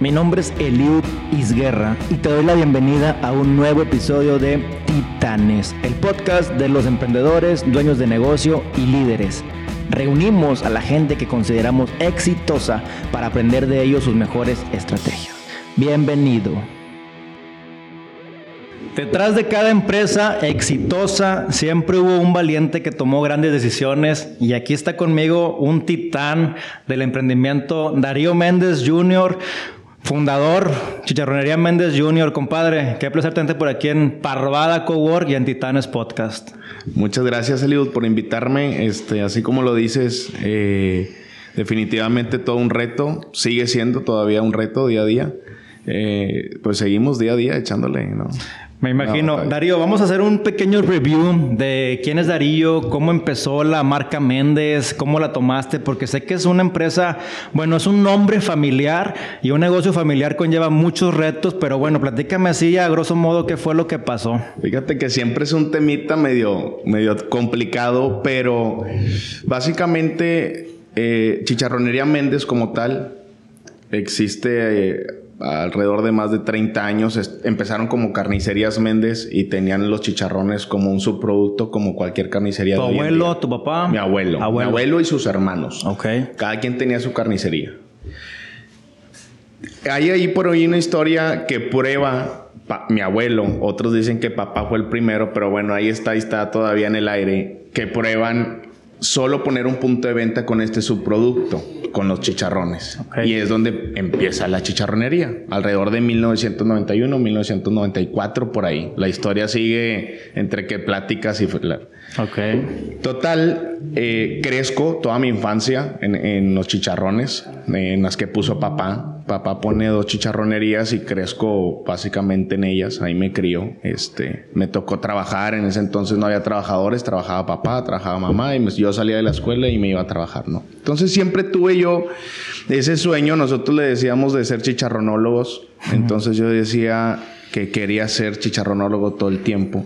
Mi nombre es Eliud Isguerra y te doy la bienvenida a un nuevo episodio de Titanes, el podcast de los emprendedores, dueños de negocio y líderes. Reunimos a la gente que consideramos exitosa para aprender de ellos sus mejores estrategias. Bienvenido. Detrás de cada empresa exitosa siempre hubo un valiente que tomó grandes decisiones y aquí está conmigo un titán del emprendimiento, Darío Méndez Jr., fundador, Chicharronería Méndez Jr., compadre. Qué placer tenerte por aquí en Parvada Cowork y en Titanes Podcast. Muchas gracias, Eliud, por invitarme. Este, así como lo dices, eh, definitivamente todo un reto, sigue siendo todavía un reto día a día. Eh, pues seguimos día a día echándole, ¿no? Me imagino. Darío, vamos a hacer un pequeño review de quién es Darío, cómo empezó la marca Méndez, cómo la tomaste, porque sé que es una empresa, bueno, es un nombre familiar y un negocio familiar conlleva muchos retos, pero bueno, platícame así a grosso modo qué fue lo que pasó. Fíjate que siempre es un temita medio, medio complicado, pero básicamente eh, Chicharronería Méndez como tal existe... Eh, alrededor de más de 30 años. Empezaron como carnicerías Méndez y tenían los chicharrones como un subproducto como cualquier carnicería. ¿Tu abuelo, tu papá? Mi abuelo, Mi abuelo y sus hermanos. Ok. Cada quien tenía su carnicería. Hay ahí por hoy una historia que prueba mi abuelo. Otros dicen que papá fue el primero, pero bueno, ahí está, ahí está todavía en el aire. Que prueban solo poner un punto de venta con este subproducto, con los chicharrones. Y es donde empieza la chicharronería, alrededor de 1991, 1994, por ahí. La historia sigue entre que pláticas y... Ok. Total, eh, crezco toda mi infancia en, en los chicharrones, en las que puso papá papá pone dos chicharronerías y crezco básicamente en ellas. Ahí me crío. Este, me tocó trabajar. En ese entonces no había trabajadores. Trabajaba papá, trabajaba mamá. Y yo salía de la escuela y me iba a trabajar, ¿no? Entonces siempre tuve yo ese sueño. Nosotros le decíamos de ser chicharronólogos. Entonces yo decía que quería ser chicharronólogo todo el tiempo.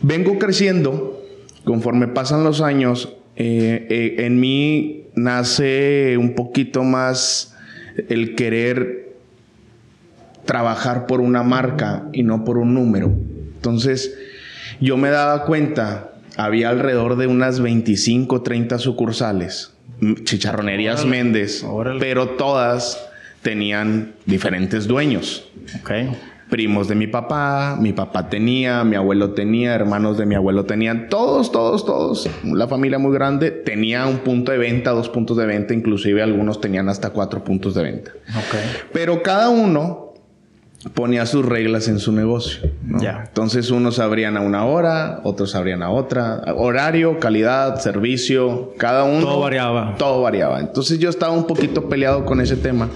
Vengo creciendo. Conforme pasan los años, eh, eh, en mí nace un poquito más el querer trabajar por una marca y no por un número. Entonces, yo me daba cuenta, había alrededor de unas 25, 30 sucursales, chicharronerías Méndez, pero todas tenían diferentes dueños. Okay primos de mi papá, mi papá tenía, mi abuelo tenía, hermanos de mi abuelo tenían, todos, todos, todos, la familia muy grande tenía un punto de venta, dos puntos de venta, inclusive algunos tenían hasta cuatro puntos de venta. Okay. Pero cada uno ponía sus reglas en su negocio. Ya. Entonces unos abrían a una hora, otros abrían a otra, horario, calidad, servicio, cada uno. Todo variaba. Todo variaba. Entonces yo estaba un poquito peleado con ese tema.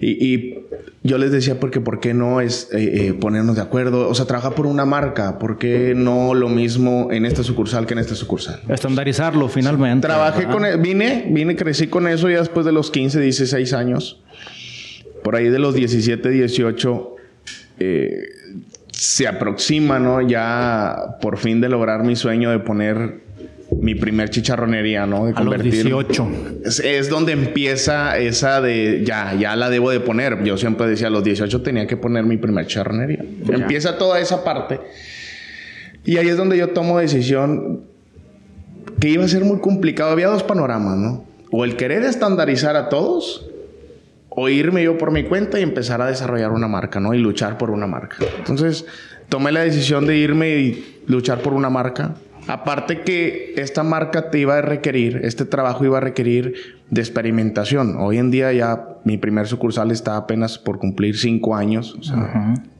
Y, y yo les decía porque por qué no es eh, eh, ponernos de acuerdo, o sea, trabajar por una marca, ¿por qué no lo mismo en esta sucursal que en esta sucursal? Estandarizarlo finalmente. Trabajé con, e, vine, vine, crecí con eso ya después de los 15, 16 años. Por ahí de los 17, 18, eh, se aproxima, ¿no? Ya por fin de lograr mi sueño de poner mi primer chicharronería, ¿no? De convertir. A los 18. Es, donde empieza esa de ya, ya la debo de poner. Yo siempre decía, a los 18 tenía que poner mi primer chicharronería. Empieza toda esa parte. Y ahí es donde yo tomo decisión que iba a ser muy complicado. Había dos panoramas, ¿no? O el querer estandarizar a todos o irme yo por mi cuenta y empezar a desarrollar una marca, ¿no? Y luchar por una marca. Entonces, tomé la decisión de irme y luchar por una marca Aparte que esta marca te iba a requerir, este trabajo iba a requerir de experimentación. Hoy en día ya mi primer sucursal está apenas por cumplir cinco años.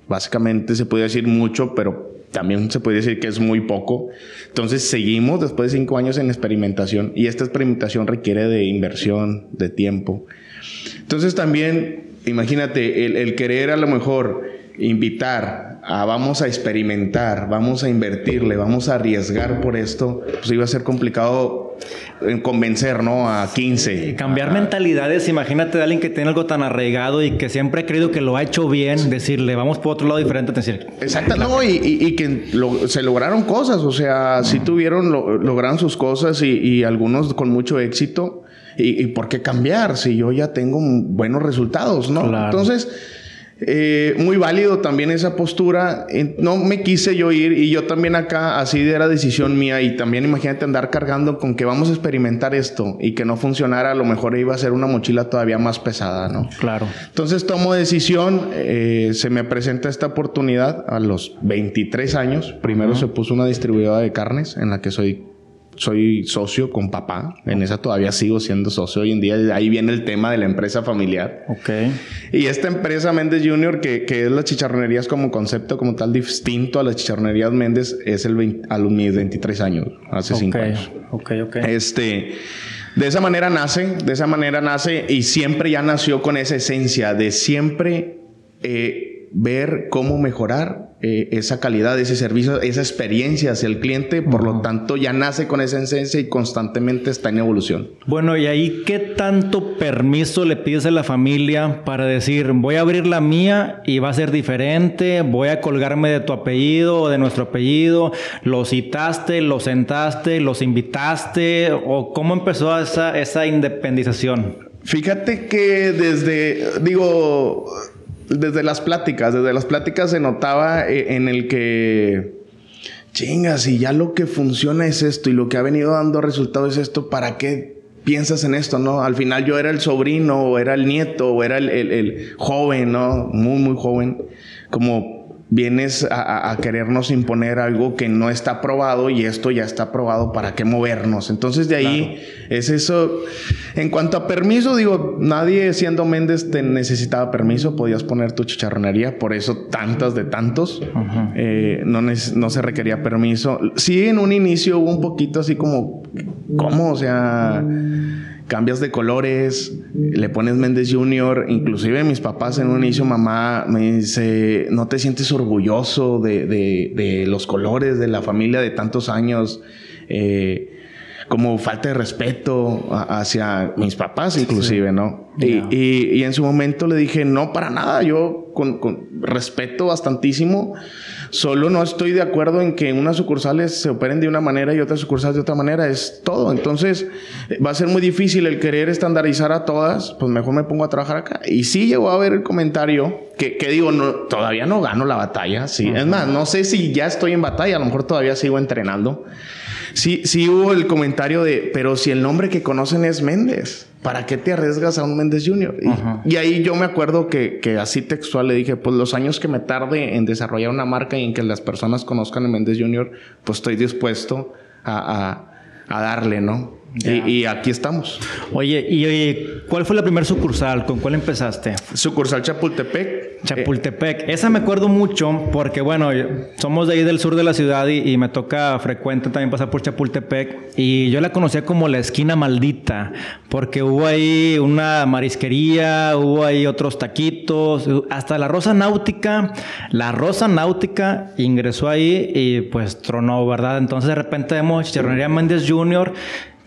Básicamente se puede decir mucho, pero también se puede decir que es muy poco. Entonces seguimos después de cinco años en experimentación y esta experimentación requiere de inversión, de tiempo. Entonces también, imagínate, el, el querer a lo mejor invitar a vamos a experimentar, vamos a invertirle, vamos a arriesgar por esto, pues iba a ser complicado convencer, ¿no? A 15. cambiar mentalidades, imagínate de alguien que tiene algo tan arraigado y que siempre ha creído que lo ha hecho bien, decirle, vamos por otro lado diferente, decir. Exacto, no, y, que se lograron cosas, o sea, sí tuvieron, lograron sus cosas y, algunos con mucho éxito. ¿Y, por qué cambiar si yo ya tengo buenos resultados, no? Entonces eh, muy válido también esa postura. No me quise yo ir y yo también acá, así era decisión mía y también imagínate andar cargando con que vamos a experimentar esto y que no funcionara, a lo mejor iba a ser una mochila todavía más pesada, ¿no? Claro. Entonces tomo decisión, eh, se me presenta esta oportunidad a los 23 años. Primero se puso una distribuidora de carnes en la que soy soy socio con papá. En esa todavía sigo siendo socio hoy en día. Ahí viene el tema de la empresa familiar. Ok. Y esta empresa Méndez Junior, que, que es las chicharronerías como concepto, como tal, distinto a las chicharronerías Méndez, es el a los mis 23 años, hace 5 años. Ok, ok. Este. De esa manera nace, de esa manera nace y siempre ya nació con esa esencia de siempre eh, ver cómo mejorar eh, esa calidad, ese servicio, esa experiencia hacia el cliente, por lo tanto ya nace con esa esencia y constantemente está en evolución. Bueno, y ahí, ¿qué tanto permiso le pides a la familia para decir, voy a abrir la mía y va a ser diferente, voy a colgarme de tu apellido o de nuestro apellido, lo citaste, lo sentaste, los invitaste, o cómo empezó esa, esa independización? Fíjate que desde, digo, desde las pláticas, desde las pláticas se notaba eh, en el que, chingas, y ya lo que funciona es esto y lo que ha venido dando resultados es esto, ¿para qué piensas en esto, no? Al final yo era el sobrino, o era el nieto, o era el, el joven, ¿no? Muy, muy joven, como vienes a, querernos imponer algo que no está probado y esto ya está probado, ¿para qué movernos? Entonces de ahí es eso. En cuanto a permiso, digo, nadie siendo Méndez te necesitaba permiso, podías poner tu chicharronería, por eso tantas de tantos, eh, no, no se requería permiso. Sí, en un inicio hubo un poquito así como, ¿cómo? O sea cambias de colores, le pones Méndez Junior, inclusive mis papás en un inicio, mamá me dice, ¿no te sientes orgulloso de, de, los colores de la familia de tantos años? Eh, como falta de respeto hacia mis papás inclusive, ¿no? Y, y, en su momento le dije, no, para nada, yo con, con respeto bastantísimo Solo no estoy de acuerdo en que unas sucursales se operen de una manera y otras sucursales de otra manera. Es todo. Entonces, va a ser muy difícil el querer estandarizar a todas. Pues mejor me pongo a trabajar acá. Y sí llegó a ver el comentario que, digo, no, todavía no gano la batalla. Sí. Es más, no sé si ya estoy en batalla. A lo mejor todavía sigo entrenando. Sí, sí hubo el comentario de, pero si el nombre que conocen es Méndez. ¿para qué te arriesgas a un Méndez Junior? Y, ahí yo me acuerdo que, así textual le dije, pues los años que me tarde en desarrollar una marca y en que las personas conozcan a Méndez Junior, pues estoy dispuesto a, a darle, ¿no? Y, aquí estamos. Oye, y oye, ¿cuál fue la primera sucursal? ¿Con cuál empezaste? Sucursal Chapultepec. Chapultepec. Esa me acuerdo mucho porque, bueno, somos de ahí del sur de la ciudad y, me toca frecuente también pasar por Chapultepec. Y yo la conocía como la esquina maldita porque hubo ahí una marisquería, hubo ahí otros taquitos, hasta la Rosa Náutica. La Rosa Náutica ingresó ahí y pues tronó, ¿verdad? Entonces de repente vemos Chicharronería Méndez Jr.,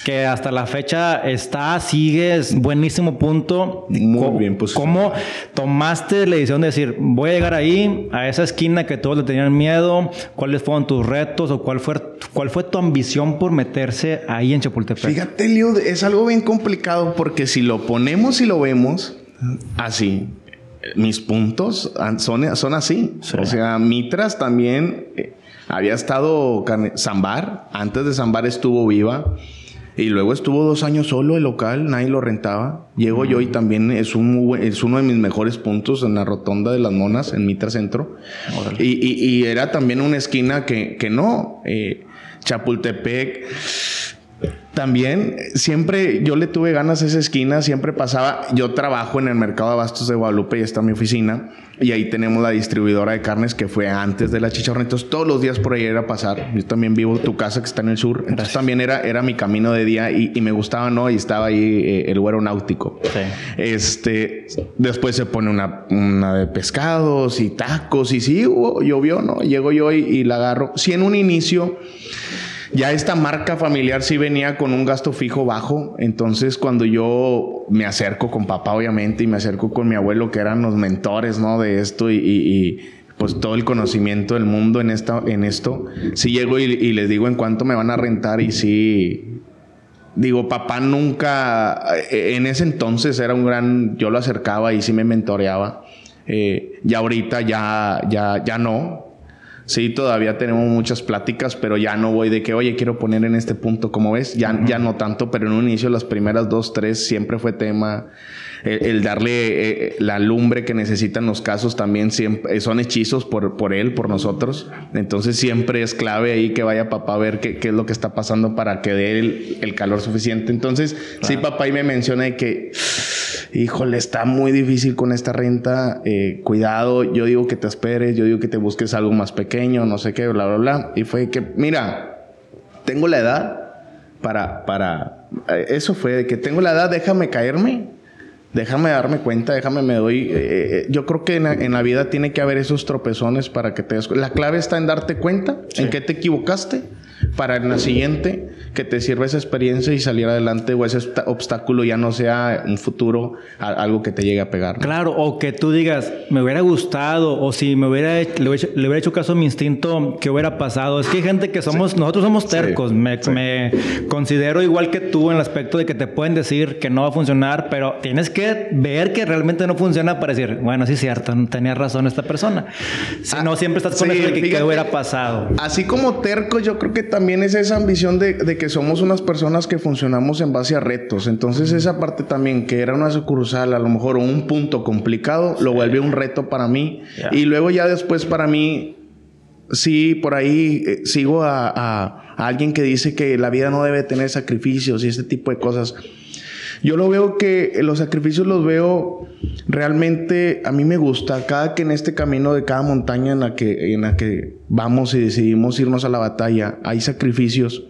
que hasta la fecha está, sigue, es buenísimo punto. Muy bien pues. ¿Cómo tomaste la decisión de decir, voy a llegar ahí, a esa esquina que todos le tenían miedo? ¿Cuáles fueron tus retos o cuál fue, cuál fue tu ambición por meterse ahí en Chapultepec? Fíjate, Leo, es algo bien complicado porque si lo ponemos y lo vemos así, mis puntos son, son así. O sea, Mitras también eh, había estado Zambar, antes de Zambar estuvo viva. Y luego estuvo dos años solo el local, nadie lo rentaba. Llego yo y también es, un, es uno de mis mejores puntos en la rotonda de las monas, en Mitra Centro. Y, era también una esquina que, que no. Eh, Chapultepec también siempre yo le tuve ganas a esa esquina, siempre pasaba, yo trabajo en el mercado de abastos de Guadalupe y está mi oficina y ahí tenemos la distribuidora de carnes que fue antes de la chicharra, entonces todos los días por ahí era pasar, yo también vivo tu casa que está en el sur, entonces también era, era mi camino de día y, me gustaba, ¿no? Y estaba ahí eh, el güero náutico. Este, después se pone una, una de pescados y tacos y sí, llovió, ¿no? Llego yo y, y la agarro. Sí, en un inicio ya esta marca familiar sí venía con un gasto fijo bajo, entonces cuando yo me acerco con papá obviamente y me acerco con mi abuelo que eran los mentores, ¿no? De esto y, pues todo el conocimiento del mundo en, esta, en esto, sí llego y, les digo en cuánto me van a rentar y sí digo, papá nunca, eh, en ese entonces era un gran, yo lo acercaba y sí me mentoreaba. Eh, y ahorita ya, ya, ya no. Sí, todavía tenemos muchas pláticas, pero ya no voy de que, oye, quiero poner en este punto, como ves, ya, ya no tanto, pero en un inicio, las primeras dos, tres, siempre fue tema el, darle eh, la lumbre que necesitan los casos también siempre son hechizos por, por él, por nosotros. Entonces siempre es clave ahí que vaya papá a ver qué, qué es lo que está pasando para que dé el, el calor suficiente. Entonces, sí, papá y me menciona que, híjole, está muy difícil con esta renta. Eh, cuidado, yo digo que te esperes, yo digo que te busques algo más pequeño, no sé qué, bla, bla, bla. Y fue que, mira, tengo la edad para, para, eh, eso fue de que tengo la edad, déjame caerme déjame darme cuenta, déjame me doy. Eh, eh, yo creo que en la, vida tiene que haber esos tropezones para que te des. La clave está en darte cuenta en qué te equivocaste para en la siguiente que te sirva esa experiencia y salir adelante o ese obstáculo ya no sea un futuro algo que te llegue a pegar. Claro, o que tú digas, me hubiera gustado o si me hubiera le, hubiera hecho, caso a mi instinto, ¿qué hubiera pasado? Es que hay gente que somos, nosotros somos tercos, me, me, considero igual que tú en el aspecto de que te pueden decir que no va a funcionar, pero tienes que ver que realmente no funciona para decir, bueno, sí es cierto, tenía razón esta persona. Si ah, no, siempre estás con eso de que qué hubiera pasado. Así como terco, yo creo que también es esa ambición de, de que somos unas personas que funcionamos en base a retos. Entonces, esa parte también, que era una sucursal, a lo mejor un punto complicado, lo vuelve un reto para mí. Y luego ya después para mí, sí, por ahí eh, sigo a, a, alguien que dice que la vida no debe tener sacrificios y este tipo de cosas. Yo lo veo que los sacrificios los veo realmente, a mí me gusta, cada que en este camino de cada montaña en la que, en la que vamos y decidimos irnos a la batalla, hay sacrificios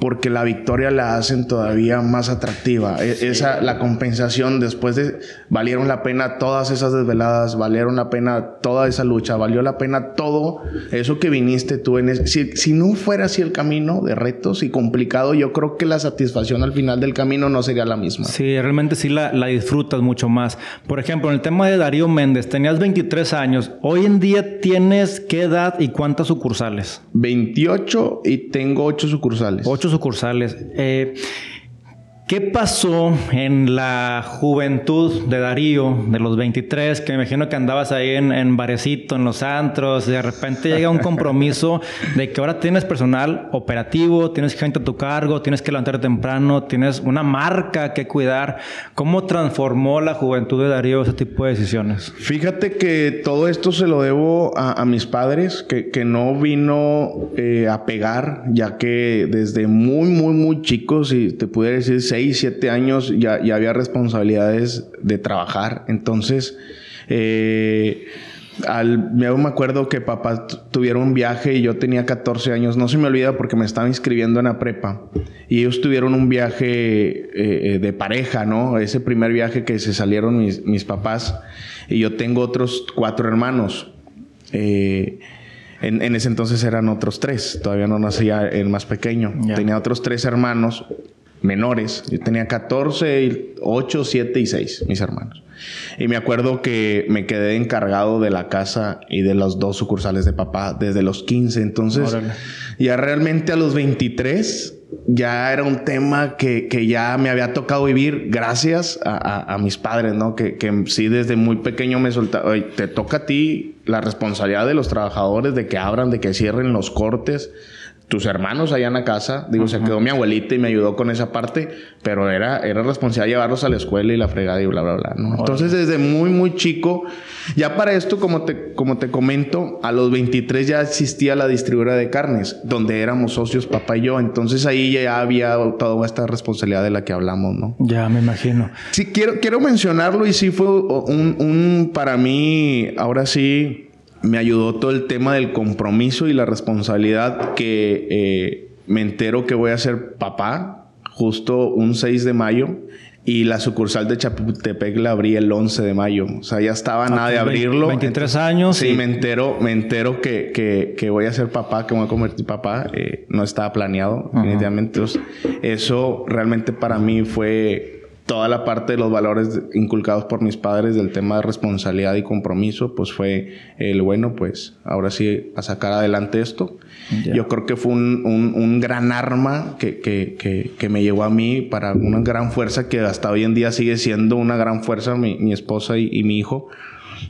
porque la victoria la hacen todavía más atractiva. E, esa, la compensación después de, valieron la pena todas esas desveladas, valieron la pena toda esa lucha, valió la pena todo eso que viniste tú en si, si, no fuera así el camino de retos y complicado, yo creo que la satisfacción al final del camino no sería la misma. Sí, realmente sí la, la disfrutas mucho más. Por ejemplo, en el tema de Darío Méndez, tenías 23 años, hoy en día tienes qué edad y cuántas sucursales? 28 y tengo 8 sucursales. 8 sucursales. Eh, ¿Qué pasó en la juventud de Darío, de los 23, que me imagino que andabas ahí en, en Barecito, en los antros, y de repente llega un compromiso de que ahora tienes personal operativo, tienes gente a tu cargo, tienes que levantarte temprano, tienes una marca que cuidar. ¿Cómo transformó la juventud de Darío ese tipo de decisiones? Fíjate que todo esto se lo debo a, mis padres, que, que no vino eh, a pegar, ya que desde muy, muy, muy chicos, y te pudiera decir 6, 7 años ya, había responsabilidades de trabajar. Entonces, eh, al, me acuerdo que papá tuvieron un viaje y yo tenía 14 años. No se me olvida porque me estaba inscribiendo en la prepa. Y ellos tuvieron un viaje eh, eh, de pareja, ¿no? Ese primer viaje que se salieron mis, mis papás. Y yo tengo otros cuatro hermanos. en, en, ese entonces eran otros tres. Todavía no nacía el más pequeño. Tenía otros tres hermanos menores. Yo tenía 14, 8, 7 y 6, mis hermanos. Y me acuerdo que me quedé encargado de la casa y de los dos sucursales de papá desde los 15. Entonces, ya realmente a los 23 ya era un tema que, que ya me había tocado vivir gracias a, a, mis padres, ¿no? Que, que, sí desde muy pequeño me soltaron, te toca a ti la responsabilidad de los trabajadores de que abran, de que cierren los cortes tus hermanos allá en la casa. Digo, se quedó mi abuelita y me ayudó con esa parte, pero era, era responsabilidad llevarlos a la escuela y la fregada y bla, bla, bla. Entonces, desde muy, muy chico, ya para esto, como te, como te comento, a los 23 ya existía la distribuidora de carnes, donde éramos socios papá y yo. Entonces, ahí ya había toda esta responsabilidad de la que hablamos, ¿no? Ya, me imagino. Sí, quiero, quiero mencionarlo y sí fue un, un para mí, ahora sí me ayudó todo el tema del compromiso y la responsabilidad que eh, me entero que voy a ser papá justo un 6 de mayo y la sucursal de Chapultepec la abrí el 11 de mayo. O sea, ya estaba nada de abrirlo. 23 años. Sí, me entero, me entero que, que, que, voy a ser papá, que me voy a convertir papá. Eh, no estaba planeado, definitivamente. eso realmente para mí fue toda la parte de los valores inculcados por mis padres del tema de responsabilidad y compromiso, pues fue el bueno, pues ahora sí a sacar adelante esto. Yo creo que fue un, un, gran arma que, que, que, que, me llevó a mí para una gran fuerza que hasta hoy en día sigue siendo una gran fuerza mi, mi esposa y, y mi hijo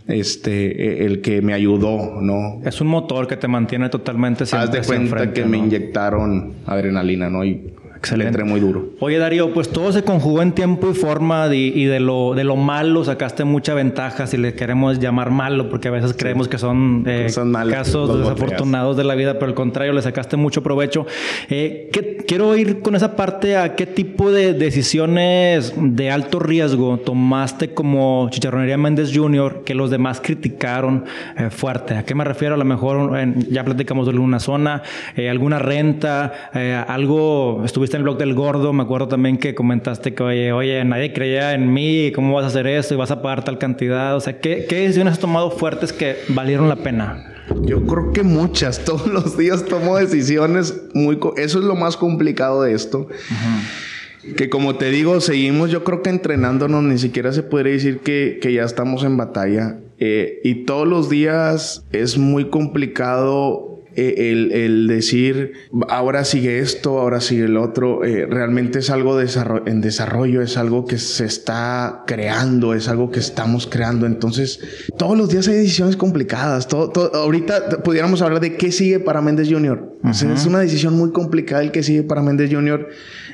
este, e, el que me ayudó, ¿no? Es un motor que te mantiene totalmente Haz de cuenta que me inyectaron adrenalina, ¿no? Y Excelente. muy duro. Oye, Darío, pues todo se conjugó en tiempo y forma y de lo, de lo malo sacaste mucha ventaja, si le queremos llamar malo, porque a veces creemos que son, eh, casos desafortunados de la vida, pero al contrario, le sacaste mucho provecho. Eh, quiero ir con esa parte a qué tipo de decisiones de alto riesgo tomaste como Chicharronería Méndez Jr., que los demás criticaron eh, fuerte. ¿A qué me refiero? A lo mejor ya platicamos de una zona, alguna renta, algo, estuviste en el blog del gordo, me acuerdo también que comentaste que, oye, oye, nadie creía en mí, ¿cómo vas a hacer esto? Y vas a pagar tal cantidad. O sea, ¿qué, qué decisiones has tomado fuertes que valieron la pena? Yo creo que muchas. Todos los días tomo decisiones muy... Eso es lo más complicado de esto. Que como te digo, seguimos yo creo que entrenándonos. Ni siquiera se puede decir que, que ya estamos en batalla. Eh, y todos los días es muy complicado eh, el, decir, ahora sigue esto, ahora sigue el otro, eh, realmente es algo en desarrollo, es algo que se está creando, es algo que estamos creando. Entonces, todos los días hay decisiones complicadas. Todo, ahorita pudiéramos hablar de qué sigue para Méndez Jr. es una decisión muy complicada el que sigue para Méndez Jr.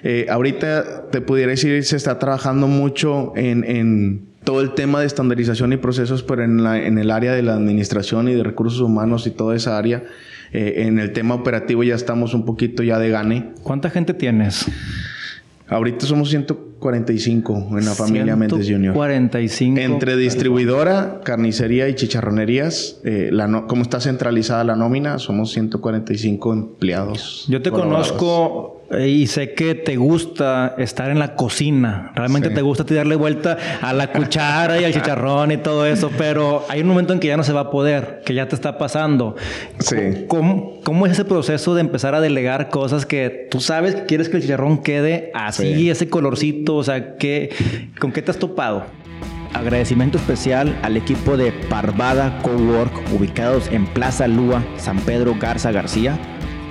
Eh, ahorita te pudiera decir, se está trabajando mucho en, todo el tema de estandarización y procesos, pero en, en el área de la administración y de recursos humanos y toda esa área. Eh, en el tema operativo ya estamos un poquito ya de gane. ¿Cuánta gente tienes? Ahorita somos 145 en la familia Méndez Junior. 45. Entre distribuidora, carnicería y chicharronerías, eh, la como está centralizada la nómina, somos 145 empleados. Yo te conozco y sé que te gusta estar en la cocina. Realmente te gusta darle vuelta a la cuchara y al chicharrón y todo eso, pero hay un momento en que ya no se va a poder, que ya te está pasando. Sí. ¿Cómo, cómo es ese proceso de empezar a delegar cosas que tú sabes que quieres que el chicharrón quede así, ese colorcito? O sea, ¿qué, ¿con qué te has topado? Agradecimiento especial al equipo de Parvada Cowork, ubicados en Plaza Lúa, San Pedro Garza García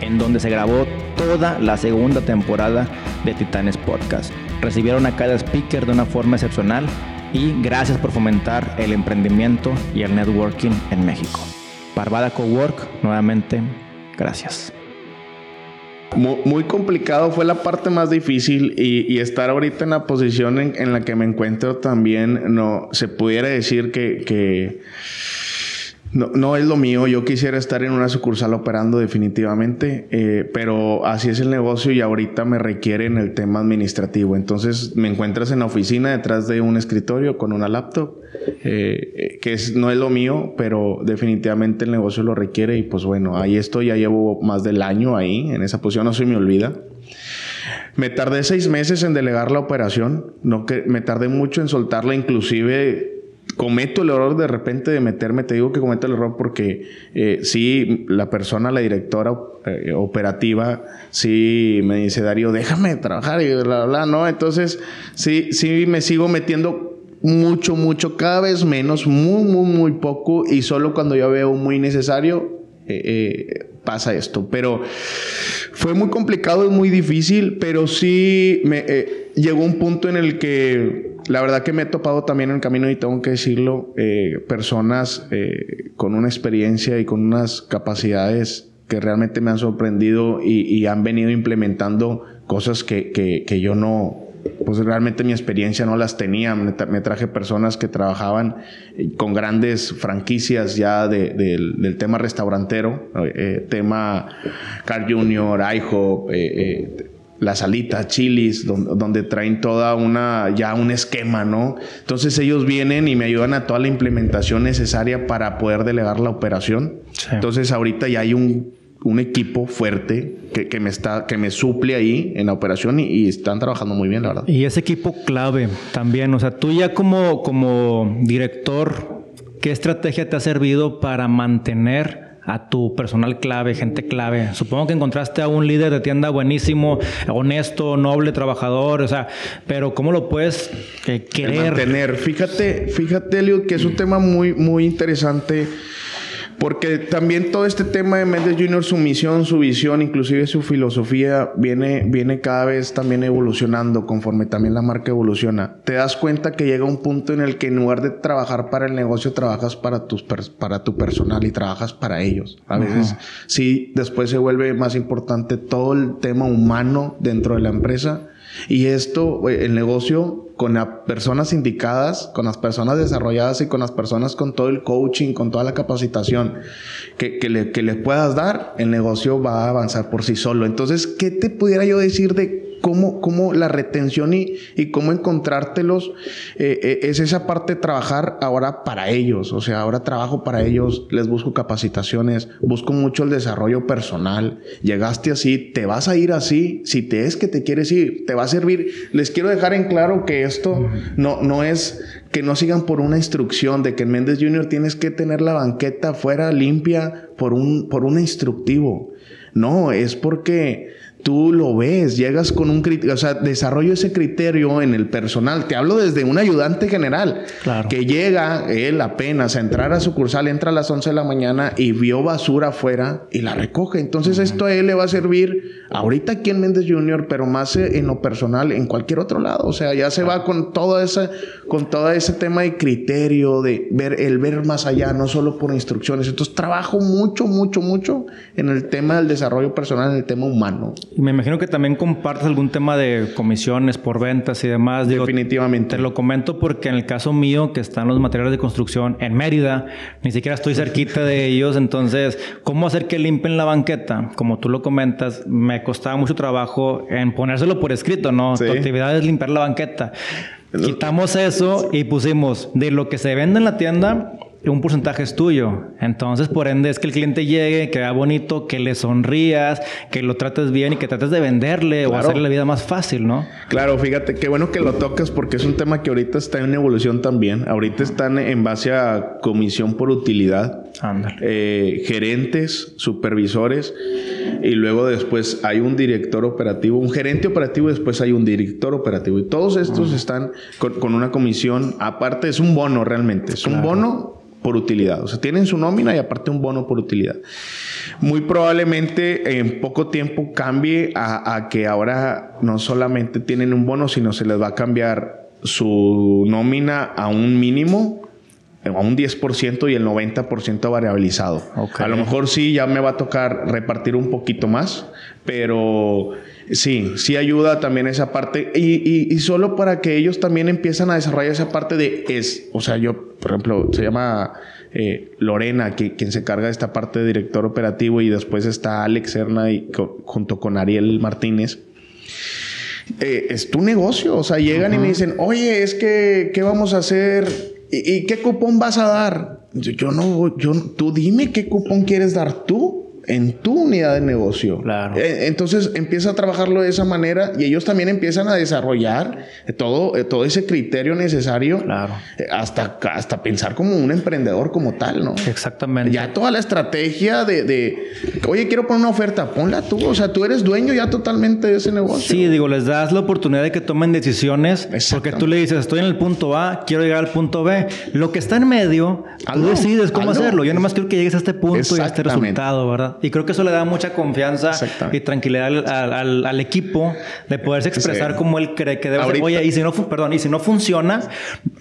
en donde se grabó toda la segunda temporada de Titanes Podcast. Recibieron a cada speaker de una forma excepcional y gracias por fomentar el emprendimiento y el networking en México. Parvada Cowork, nuevamente, gracias. Muy, complicado, fue la parte más difícil y, estar ahorita en la posición en, la que me encuentro también, no se pudiera decir que no, no es lo mío. Yo quisiera estar en una sucursal operando definitivamente, eh, pero así es el negocio y ahorita me requiere en el tema administrativo. Entonces me encuentras en la oficina detrás de un escritorio con una laptop, eh, que es, no es lo mío, pero definitivamente el negocio lo requiere y pues bueno, ahí estoy, ya llevo más del año ahí, en esa posición, no se me olvida. Me tardé seis meses en delegar la operación, no que me tardé mucho en soltarla, inclusive cometo el error de repente de meterme, te digo que cometo el error porque eh, sí, la persona, la directora eh, operativa, sí me dice, Darío, déjame trabajar y bla, bla, ¿no? Entonces, sí, sí me sigo metiendo mucho, mucho, cada vez menos, muy, muy, muy poco y solo cuando yo veo muy necesario, eh, pasa esto. Pero fue muy complicado, es muy difícil, pero sí me llegó un punto en el que la verdad que me he topado también en el camino y tengo que decirlo, eh, personas eh, con una experiencia y con unas capacidades que realmente me han sorprendido y, han venido implementando cosas que, que, yo no, pues realmente mi experiencia no las tenía. Me, traje personas que trabajaban eh, con grandes franquicias ya del, tema restaurantero, tema Car Junior, IHOP, las alitas, chilis, donde, traen toda una, ya un esquema, ¿no? Entonces ellos vienen y me ayudan a toda la implementación necesaria para poder delegar la operación. Entonces ahorita ya hay un, equipo fuerte que, me está, que me suple ahí en la operación y, están trabajando muy bien, la verdad. Y ese equipo clave también, o sea, tú ya como, como director, ¿qué estrategia te ha servido para mantener a tu personal clave, gente clave? Supongo que encontraste a un líder de tienda buenísimo, honesto, noble, trabajador, o sea, pero ¿cómo lo puedes eh, querer? Mantener. Fíjate, fíjate, Leo, que es un tema muy, muy interesante porque también todo este tema de Mendes Junior, su misión, su visión, inclusive su filosofía, viene, viene cada vez también evolucionando conforme también la marca evoluciona. Te das cuenta que llega un punto en el que en lugar de trabajar para el negocio, trabajas para, tus para tu personal y trabajas para ellos. A veces sí, después se vuelve más importante todo el tema humano dentro de la empresa. Y esto, el negocio con las personas indicadas, con las personas desarrolladas y con las personas con todo el coaching, con toda la capacitación que, que, le, que le puedas dar, el negocio va a avanzar por sí solo. Entonces, ¿qué te pudiera yo decir de cómo, cómo la retención y, y cómo encontrártelos eh, eh, es esa parte de trabajar ahora para ellos. O sea, ahora trabajo para ellos, les busco capacitaciones, busco mucho el desarrollo personal. Llegaste así, te vas a ir así. Si te es que te quieres ir, te va a servir. Les quiero dejar en claro que esto no, no es que no sigan por una instrucción de que en Méndez Junior tienes que tener la banqueta fuera limpia por un, por un instructivo. No, es porque tú lo ves, llegas con un criterio, o sea, desarrollo ese criterio en el personal. Te hablo desde un ayudante general que llega él apenas a entrar a sucursal, entra a las 11 de la mañana y vio basura afuera y la recoge. Entonces, esto a él le va a servir ahorita aquí en Méndez Junior, pero más en lo personal en cualquier otro lado. O sea, ya se va con todo ese, con todo ese tema de criterio, de ver, el ver más allá, no solo por instrucciones. Entonces, trabajo mucho, mucho, mucho en el tema del desarrollo personal, en el tema humano. Y me imagino que también compartes algún tema de comisiones por ventas y demás. Definitivamente. Te lo comento porque en el caso mío, que están los materiales de construcción en Mérida, ni siquiera estoy cerquita de ellos. Entonces, ¿cómo hacer que limpien la banqueta? Como tú lo comentas, me costaba mucho trabajo en ponérselo por escrito, ¿no? Tu actividad es limpiar la banqueta. Quitamos eso y pusimos de lo que se vende en la tienda, un porcentaje es tuyo. Entonces, por ende, es que el cliente llegue, que vea bonito, que le sonrías, que lo trates bien y que trates de venderle o hacerle la vida más fácil, ¿no? Claro, fíjate, qué bueno que lo tocas porque es un tema que ahorita está en evolución también. Ahorita están en base a comisión por utilidad. Eh, gerentes, supervisores y luego después hay un director operativo, un gerente operativo y después hay un director operativo. Y todos estos están con, una comisión, aparte es un bono realmente, es un bono por utilidad. O sea, tienen su nómina y aparte un bono por utilidad. Muy probablemente en poco tiempo cambie a, que ahora no solamente tienen un bono, sino se les va a cambiar su nómina a un mínimo, a un 10% y el 90% variabilizado. A lo mejor sí, ya me va a tocar repartir un poquito más, pero Sí, sí ayuda también esa parte. Y, solo para que ellos también empiezan a desarrollar esa parte de es, o sea, yo, por ejemplo, se llama eh, Lorena, que, quien se carga de esta parte de director operativo, y después está Alex Serna y, junto con Ariel Martínez. Eh, es tu negocio, o sea, llegan y me dicen, oye, es que, ¿qué vamos a hacer? ¿Y, qué cupón vas a dar? Yo, no, yo, tú dime qué cupón quieres dar tú en tu unidad de negocio. Claro. Eh, entonces empieza a trabajarlo de esa manera y ellos también empiezan a desarrollar todo, eh, todo ese criterio necesario claro. Eh, hasta, hasta pensar como un emprendedor como tal, ¿no? Exactamente. Ya toda la estrategia de, de, oye, quiero poner una oferta, ponla tú, o sea, tú eres dueño ya totalmente de ese negocio. Sí, digo, les das la oportunidad de que tomen decisiones porque tú le dices, estoy en el punto A, quiero llegar al punto B. Lo que está en medio, tú decides cómo hacerlo. Yo nomás quiero que llegues a este punto y a este resultado, ¿verdad? Y creo que eso le da mucha confianza y tranquilidad al, al, equipo de poderse expresar como él cree que debe ser. Oye, y si no, perdón, y si no funciona,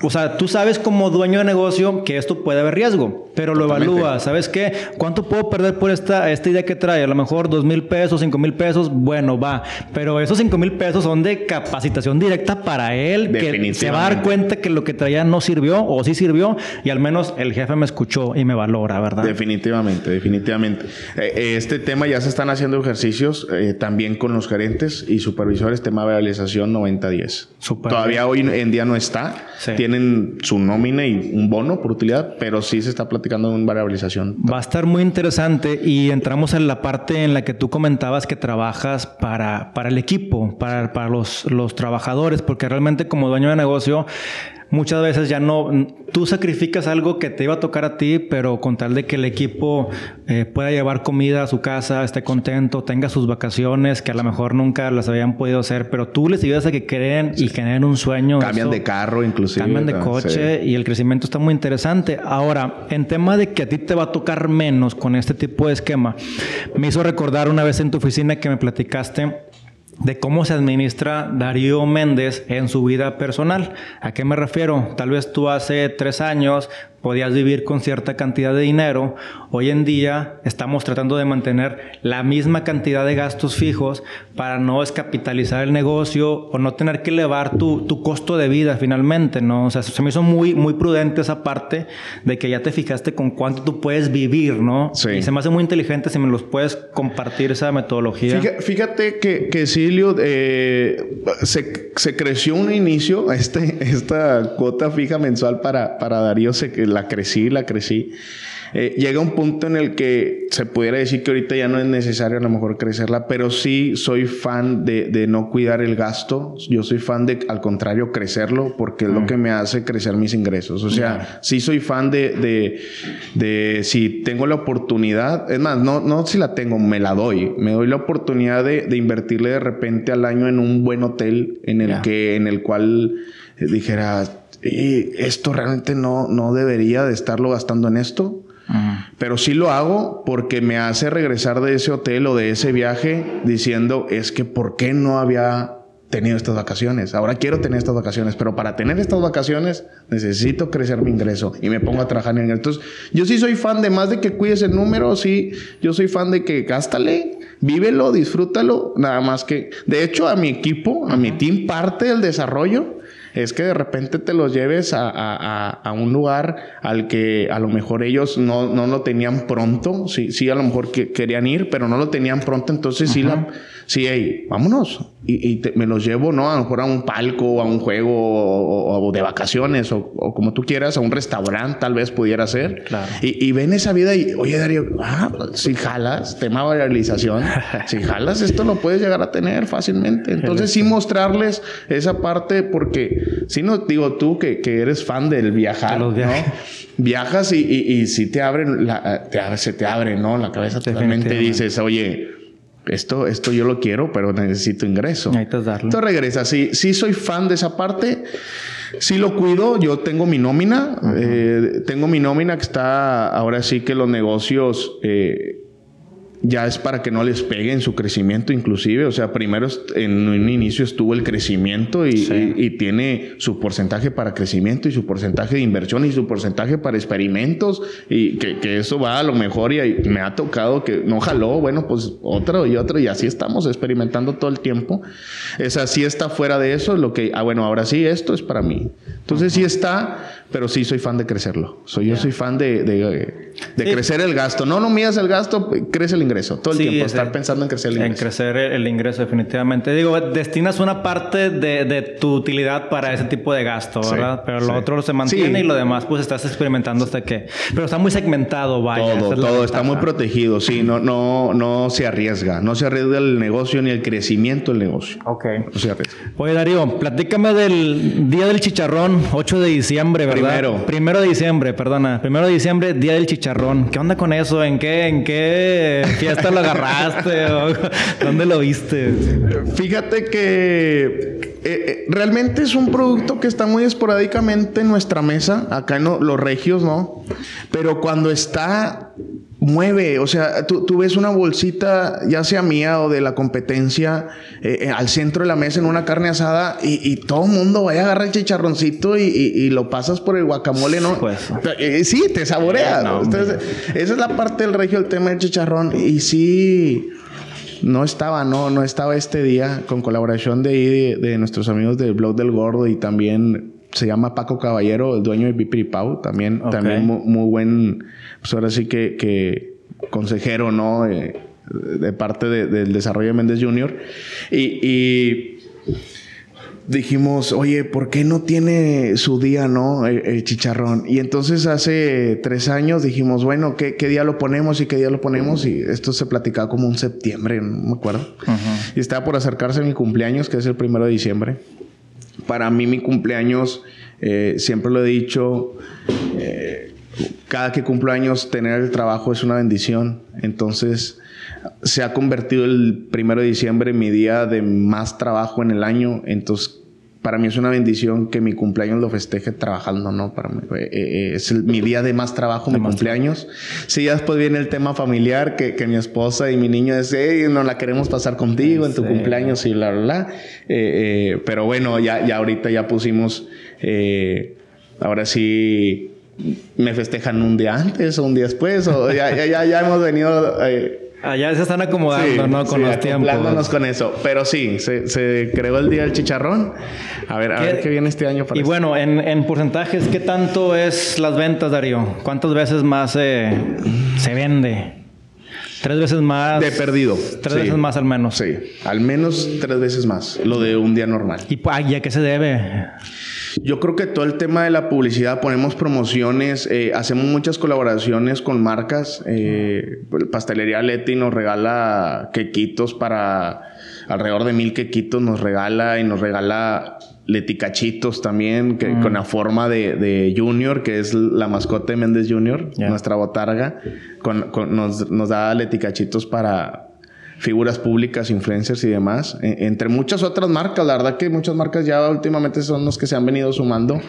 o sea, tú sabes como dueño de negocio que esto puede haber riesgo, pero lo evalúas. ¿Sabes qué? ¿Cuánto puedo perder por esta, esta idea que trae? A lo mejor dos mil pesos, cinco mil pesos, bueno, va. Pero esos cinco mil pesos son de capacitación directa para él, que se va a dar cuenta que lo que traía no sirvió o sí sirvió y al menos el jefe me escuchó y me valora, ¿verdad? Definitivamente, definitivamente. Eh, este tema ya se están haciendo ejercicios eh, también con los gerentes y supervisores, tema de realización 90-10. Todavía hoy en día no está. Tienen su nómina y un bono por utilidad, pero sí se está platicando en variabilización. Va a estar muy interesante y entramos en la parte en la que tú comentabas que trabajas para, para el equipo, para, para los, los trabajadores, porque realmente como dueño de negocio muchas veces ya no, tú sacrificas algo que te iba a tocar a ti, pero con tal de que el equipo eh, pueda llevar comida a su casa, esté contento, tenga sus vacaciones, que a lo mejor nunca las habían podido hacer, pero tú les ayudas a que creen y generen un sueño. Cambian de carro inclusive. Cambian de coche y el crecimiento está muy interesante. Ahora, en tema de que a ti te va a tocar menos con este tipo de esquema, me hizo recordar una vez en tu oficina que me platicaste de cómo se administra Darío Méndez en su vida personal. ¿A qué me refiero? Tal vez tú hace tres años podías vivir con cierta cantidad de dinero. Hoy en día estamos tratando de mantener la misma cantidad de gastos fijos para no descapitalizar el negocio o no tener que elevar tu, tu costo de vida finalmente, ¿no? O sea, se me hizo muy, muy prudente esa parte de que ya te fijaste con cuánto tú puedes vivir, ¿no? Sí. Y se me hace muy inteligente si me los puedes compartir esa metodología. Fíjate, que, que Silvio, eh, se, se, creció un inicio, este, esta cuota fija mensual para, para Darío se la crecí, la crecí. Eh, llega un punto en el que se pudiera decir que ahorita ya no es necesario a lo mejor crecerla, pero sí soy fan de, no cuidar el gasto. Yo soy fan de, al contrario, crecerlo porque es lo mm. que me hace crecer mis ingresos. O sea, sí soy fan de, de, si tengo la oportunidad, es más, no, no si la tengo, me la doy. Me doy la oportunidad de, invertirle de repente al año en un buen hotel en el que, en el cual dijera, y esto realmente no, no debería de estarlo gastando en esto. Pero sí lo hago porque me hace regresar de ese hotel o de ese viaje diciendo, es que ¿por qué no había tenido estas vacaciones? Ahora quiero tener estas vacaciones, pero para tener estas vacaciones necesito crecer mi ingreso y me pongo a trabajar en el Entonces, yo sí soy fan de más de que cuides el número, sí, yo soy fan de que gástale, vívelo, disfrútalo, nada más que, de hecho, a mi equipo, a mi team, parte del desarrollo es que de repente te los lleves a, a, a, un lugar al que a lo mejor ellos no, no lo tenían pronto, sí, sí, a lo mejor que querían ir, pero no lo tenían pronto, entonces sí, la, sí, hey, vámonos. Y, y me los llevo, ¿no? A lo mejor a un palco, a un juego, o, de vacaciones, o, como tú quieras, a un restaurante, tal vez pudiera ser. Claro. Y, y, ven esa vida y, oye, Darío, ah, si jalas, tema de realización, si jalas, esto lo puedes llegar a tener fácilmente. Entonces, sí mostrarles esa parte, porque si no, digo tú que, que eres fan del viajar, ¿no? Viajas y, y, si te abren, la, te, se te abre, ¿no? La cabeza totalmente dices, oye, esto, esto yo lo quiero, pero necesito ingreso. Entonces regresa. Sí, sí soy fan de esa parte. Sí lo cuido. Yo tengo mi nómina. Eh, tengo mi nómina que está ahora sí que los negocios eh, ya es para que no les pegue en su crecimiento inclusive. O sea, primero en un inicio estuvo el crecimiento y, tiene su porcentaje para crecimiento y su porcentaje de inversión y su porcentaje para experimentos y que, eso va a lo mejor y, me ha tocado que no jaló, bueno, pues otro y otro y así estamos experimentando todo el tiempo. Es así está fuera de eso, lo que, ah, bueno, ahora sí, esto es para mí. Entonces sí está pero sí soy fan de crecerlo. Soy, Yo soy fan de, de, crecer el gasto. No, no midas el gasto, crece el ingreso. Todo el tiempo estar pensando en crecer el ingreso. En crecer el ingreso, definitivamente. Digo, destinas una parte de, tu utilidad para ese tipo de gasto, ¿verdad? Pero lo otro se mantiene y lo demás, pues estás experimentando hasta que. Pero está muy segmentado, vaya. Todo, todo está muy protegido. Sí, no, no, no se arriesga. No se arriesga el negocio ni el crecimiento del negocio. Ok. No se arriesga. Oye, Darío, platícame del Día del Chicharrón, 8 de diciembre, ¿verdad? Primero. Primero de diciembre, perdona. Primero de diciembre, Día del Chicharrón. ¿Qué onda con eso? ¿En qué, en qué fiesta lo agarraste? ¿Dónde lo viste? Fíjate que eh, eh, realmente es un producto que está muy esporádicamente en nuestra mesa, acá en los regios, ¿no? Pero cuando está mueve, o sea, tú, ves una bolsita, ya sea mía o de la competencia, eh, al centro de la mesa en una carne asada y, todo el mundo vaya a agarrar el chicharroncito y, lo pasas por el guacamole, ¿no? Pues. sí, te saborea. Entonces, esa es la parte del regio, el tema del chicharrón. Y sí, no estaba, no, no estaba este día con colaboración de, de, nuestros amigos del blog del gordo y también se llama Paco Caballero, el dueño de Pau, también, también muy, buen, pues ahora sí que, que consejero, ¿no? de parte del desarrollo de Méndez Jr. Y, y dijimos, oye, ¿por qué no tiene su día, no? El, chicharrón. Y entonces hace tres años dijimos, bueno, ¿qué, día lo ponemos y qué día lo ponemos? Y esto se platicaba como un septiembre, no me acuerdo. Y estaba por acercarse mi cumpleaños, que es el primero de diciembre. Para mí mi cumpleaños Eh, siempre lo he dicho, eh, cada que cumplo años, tener el trabajo es una bendición. Entonces, se ha convertido el primero de diciembre en mi día de más trabajo en el año. Entonces, para mí es una bendición que mi cumpleaños lo festeje trabajando, ¿no? Para mí eh, eh, es mi día de más trabajo, mi cumpleaños. Sí, ya después viene el tema familiar, que, que mi esposa y mi niño dicen, hey, no la queremos pasar contigo en tu cumpleaños y bla, bla, bla. Eh, pero bueno, ya, ya ahorita ya pusimos, ahora sí, me festejan un día antes o un día después, o ya, ya, ya, ya hemos venido Allá se están acomodando, ¿no? Con los tiempos. con eso. Pero sí, se, creó el día del chicharrón. A ver, a ver qué viene este año para Y bueno, en, porcentajes, ¿qué tanto es las ventas, Darío? ¿Cuántas veces más se vende? Tres veces más. De perdido. Tres veces más al menos. Sí, al menos tres veces más. Lo de un día normal. ¿Y a qué se debe? Yo creo que todo el tema de la publicidad, ponemos promociones, eh, hacemos muchas colaboraciones con marcas. Eh, Pastelería Leti nos regala quequitos para alrededor de mil quequitos, nos regala y nos regala leticachitos también, que, mm. con la forma de, Junior, que es la mascota de Méndez Junior, nuestra botarga. nos, nos da leticachitos para, figuras públicas, influencers y demás, e, entre muchas otras marcas. La verdad que muchas marcas ya últimamente son los que se han venido sumando.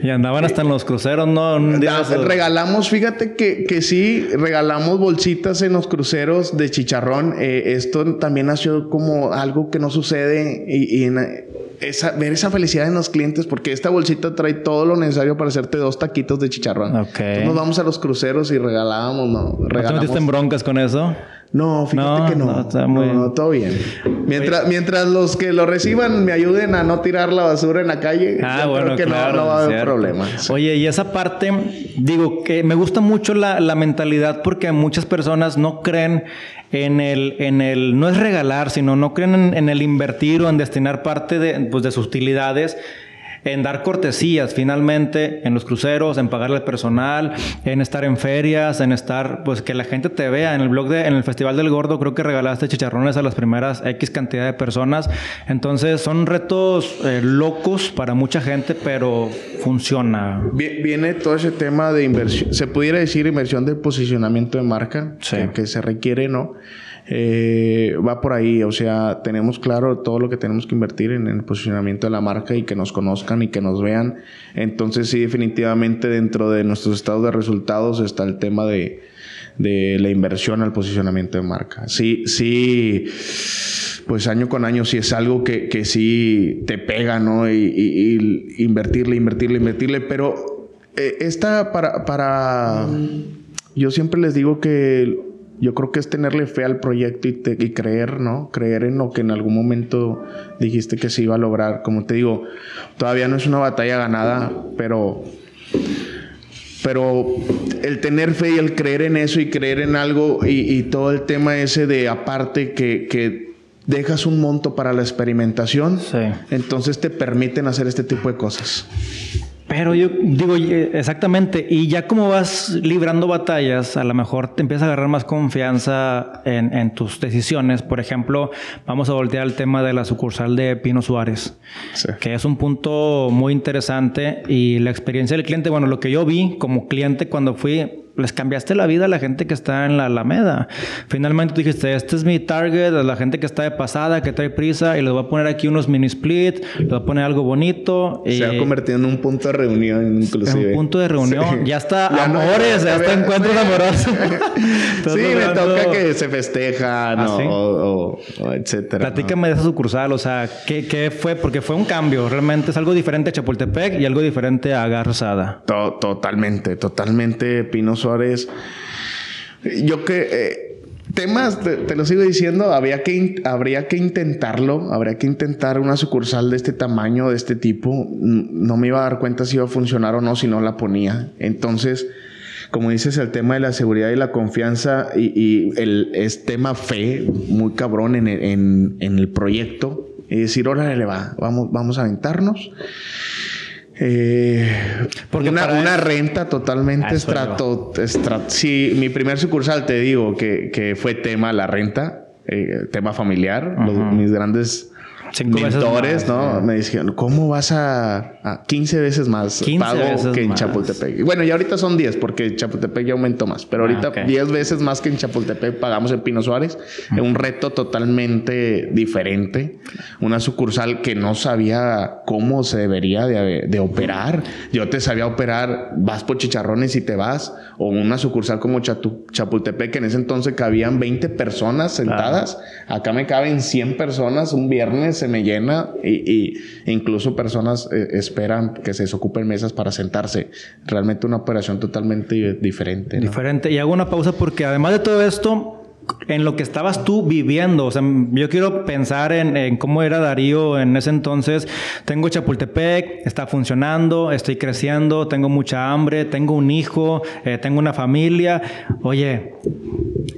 Y andaban hasta en los cruceros, ¿no? regalamos, fíjate que, que, sí, regalamos bolsitas en los cruceros de chicharrón. Eh, esto también nació como algo que no sucede y, esa, ver esa felicidad en los clientes, porque esta bolsita trae todo lo necesario para hacerte dos taquitos de chicharrón. Ok. Entonces nos vamos a los cruceros y regalábamos, ¿no? Regalamos. ¿No te metiste en broncas con eso? No, fíjate que no. No, está muy... no, todo bien. Mientras, mientras los que lo reciban me ayuden a no tirar la basura en la calle, ah, bueno, creo que no, no, va a haber problema. Oye, y esa parte, digo que me gusta mucho la, la mentalidad porque muchas personas no creen en el, en el, no es regalar, sino no creen en, en el invertir o en destinar parte de, pues, de sus utilidades en dar cortesías finalmente en los cruceros, en pagarle al personal, en estar en ferias, en estar, pues que la gente te vea. En el blog de, en el Festival del Gordo creo que regalaste chicharrones a las primeras X cantidad de personas. Entonces son retos eh, locos para mucha gente, pero funciona. Viene todo ese tema de inversión, se pudiera decir inversión de posicionamiento de marca, que se requiere, ¿no? Eh, va por ahí, o sea, tenemos claro todo lo que tenemos que invertir en el posicionamiento de la marca y que nos conozcan y que nos vean. Entonces sí, definitivamente dentro de nuestros estados de resultados está el tema de, de la inversión al posicionamiento de marca. Sí, sí, pues año con año sí es algo que, que sí te pega, ¿no? Y, invertirle, invertirle, invertirle, pero eh, esta para, para, yo siempre les digo que yo creo que es tenerle fe al proyecto y, creer, ¿no? Creer en lo que en algún momento dijiste que se iba a lograr. Como te digo, todavía no es una batalla ganada, pero pero el tener fe y el creer en eso y creer en algo y, todo el tema ese de aparte que, que, dejas un monto para la experimentación, entonces te permiten hacer este tipo de cosas. Pero yo digo, exactamente, y ya como vas librando batallas, a lo mejor te empiezas a agarrar más confianza en, tus decisiones. Por ejemplo, vamos a voltear al tema de la sucursal de Pino Suárez, que es un punto muy interesante y la experiencia del cliente, bueno, lo que yo vi como cliente cuando fui, les cambiaste la vida a la gente que está en la Alameda. Finalmente tú dijiste, este es mi target, la gente que está de pasada, que trae prisa, y les voy a poner aquí unos mini split, les voy a poner algo bonito. Se ha convertido en un punto de reunión, inclusive. un punto de reunión. Ya está amores, ya, está encuentros amorosos. sí, me toca que se festejan ¿Ah, o, etcétera. Platícame de esa sucursal, o sea, ¿qué, ¿qué, fue? Porque fue un cambio, realmente es algo diferente a Chapultepec y algo diferente a Garzada. totalmente, totalmente Pino Suárez. Yo que... Eh, temas, te, lo sigo diciendo, habría que, habría que intentarlo, habría que intentar una sucursal de este tamaño, de este tipo. No me iba a dar cuenta si iba a funcionar o no si no la ponía. Entonces, como dices, el tema de la seguridad y la confianza y, el es tema fe, muy cabrón en el, en, el proyecto. Y decir, órale, va, vamos, vamos a aventarnos. Eh, Porque una, renta totalmente estrato, Sí, mi primer sucursal te digo que, fue tema la renta, eh, tema familiar. mis grandes mentores, ¿no? Me dijeron, ¿cómo vas a, a 15 veces más 15 pago veces que en más. Chapultepec? Bueno, y ahorita son 10 porque Chapultepec ya aumentó más, pero ahorita Ah, ok. 10 veces más que en Chapultepec pagamos en Pino Suárez. Es un reto totalmente diferente. Una sucursal que no sabía cómo se debería de, de operar. Yo te sabía operar, vas por chicharrones y te vas. O una sucursal como Chatu- Chapultepec, que en ese entonces cabían 20 personas sentadas. Acá me caben 100 personas. Un viernes se me llena y, incluso personas eh, esperan que se desocupen mesas para sentarse. Realmente una operación totalmente diferente. Diferente. Y hago una pausa porque además de todo esto, en lo que estabas tú viviendo, o sea, yo quiero pensar en, en cómo era Darío en ese entonces. Tengo Chapultepec, está funcionando, estoy creciendo, tengo mucha hambre, tengo un hijo, eh, tengo una familia. Oye,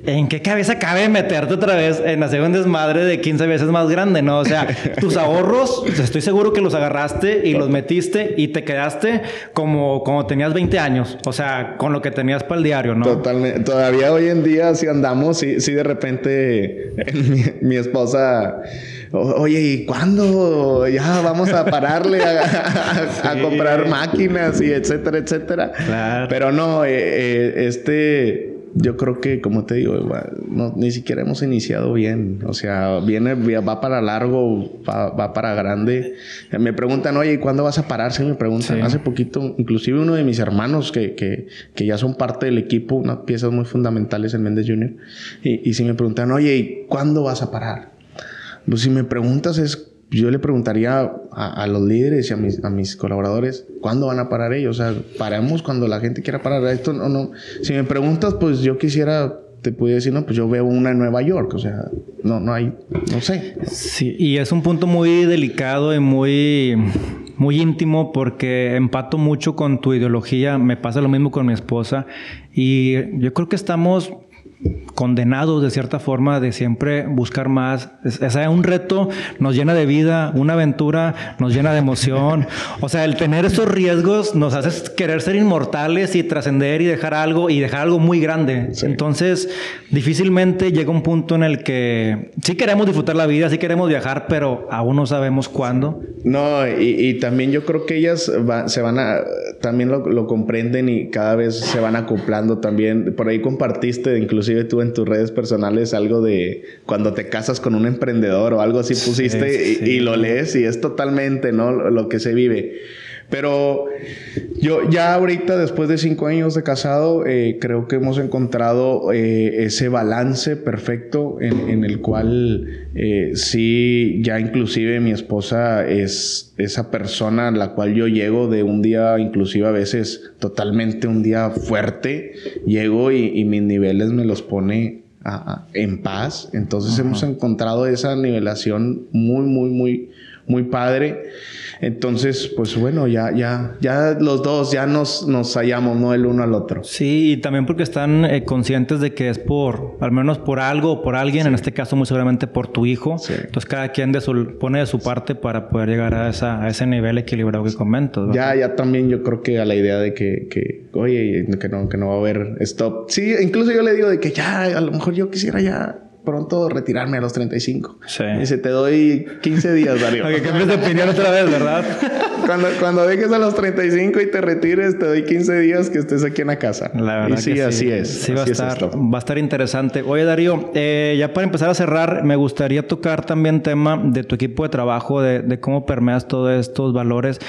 ¿en qué cabeza cabe meterte otra vez en hacer un desmadre de 15 veces más grande, no? O sea, tus ahorros, estoy seguro que los agarraste y los metiste y te quedaste como, como tenías 20 años, o sea, con lo que tenías para el diario, ¿no? Totalmente. Todavía hoy en día, si andamos, sí, sí de repente mi, mi esposa, "O- oye, ¿y cuándo ya vamos a pararle a, a- a Sí. comprar máquinas y etcétera, etcétera? Claro. Pero no, eh, eh, este, yo creo que, como te digo, no, ni siquiera hemos iniciado bien. O sea, viene, va para largo, va, va para grande. Eh, Me preguntan, oye, ¿y cuándo vas a parar? Sí, me preguntan. Sí. Hace poquito, inclusive uno de mis hermanos que, que, que ya son parte del equipo, unas piezas muy fundamentales en Méndez Junior, y, y si me preguntan, oye, ¿y cuándo vas a parar? Pues si me preguntas es, yo le preguntaría a, los líderes y a mis, a mis colaboradores, ¿cuándo van a parar ellos? O sea, paramos cuando la gente quiera parar. Esto no, no. Si me preguntas, pues yo quisiera, te pudiera decir, no, pues yo veo una en Nueva York. O sea, no, no hay, no sé. Sí, y es un punto muy delicado y muy, muy íntimo porque empato mucho con tu ideología. Me pasa lo mismo con mi esposa. Y yo creo que estamos condenados de cierta forma de siempre buscar más. Es- sea, un reto nos llena de vida, una aventura nos llena de emoción. O sea, el tener esos riesgos nos hace querer ser inmortales y trascender y dejar algo y dejar algo muy grande. Sí. Entonces, difícilmente llega un punto en el que sí queremos disfrutar la vida, sí queremos viajar, pero aún no sabemos cuándo. No, y, y también yo creo que ellas va- se van a, también lo, lo comprenden y cada vez se van acoplando también. Por ahí compartiste, inclusive tú en tus redes personales, algo de cuando te casas con un emprendedor o algo así pusiste y- sí. y, lo lees y es totalmente, ¿no? Lo que se vive. Pero yo ya ahorita, después de cinco años de casado, eh, creo que hemos encontrado eh, ese balance perfecto en, en el cual eh, sí, ya inclusive mi esposa es esa persona a la cual yo llego de un día, inclusive a veces totalmente un día fuerte, llego y, y mis niveles me los pone a- a- en paz. Entonces hemos encontrado esa nivelación muy, muy, muy, muy padre. Entonces, pues bueno, ya, ya, ya los dos ya nos, nos hallamos, ¿no? El uno al otro. Sí, y también porque están eh, conscientes de que es por, al menos por algo o por alguien, en este caso muy seguramente por tu hijo. Sí. Entonces cada quien de su, pone de su parte para poder llegar a, esa, a ese nivel equilibrado que comentas. ¿verdad? Ya, ya también yo creo que a la idea de que, que, oye, que no, que no va a haber stop. Sí, incluso yo le digo de que ya, a lo mejor yo quisiera ya pronto retirarme a los 35. Sí. Y dice, te doy 15 días, Darío. Que cambies de opinión otra vez, ¿verdad? cuando, cuando dejes a los 35 y te retires, te doy 15 días que estés aquí en la casa. La verdad y sí, que así es. Sí, va a, así es estar, va a estar interesante. Oye, Darío, eh, ya para empezar a cerrar, me gustaría tocar también tema de tu equipo de trabajo, de, de cómo permeas todos estos valores,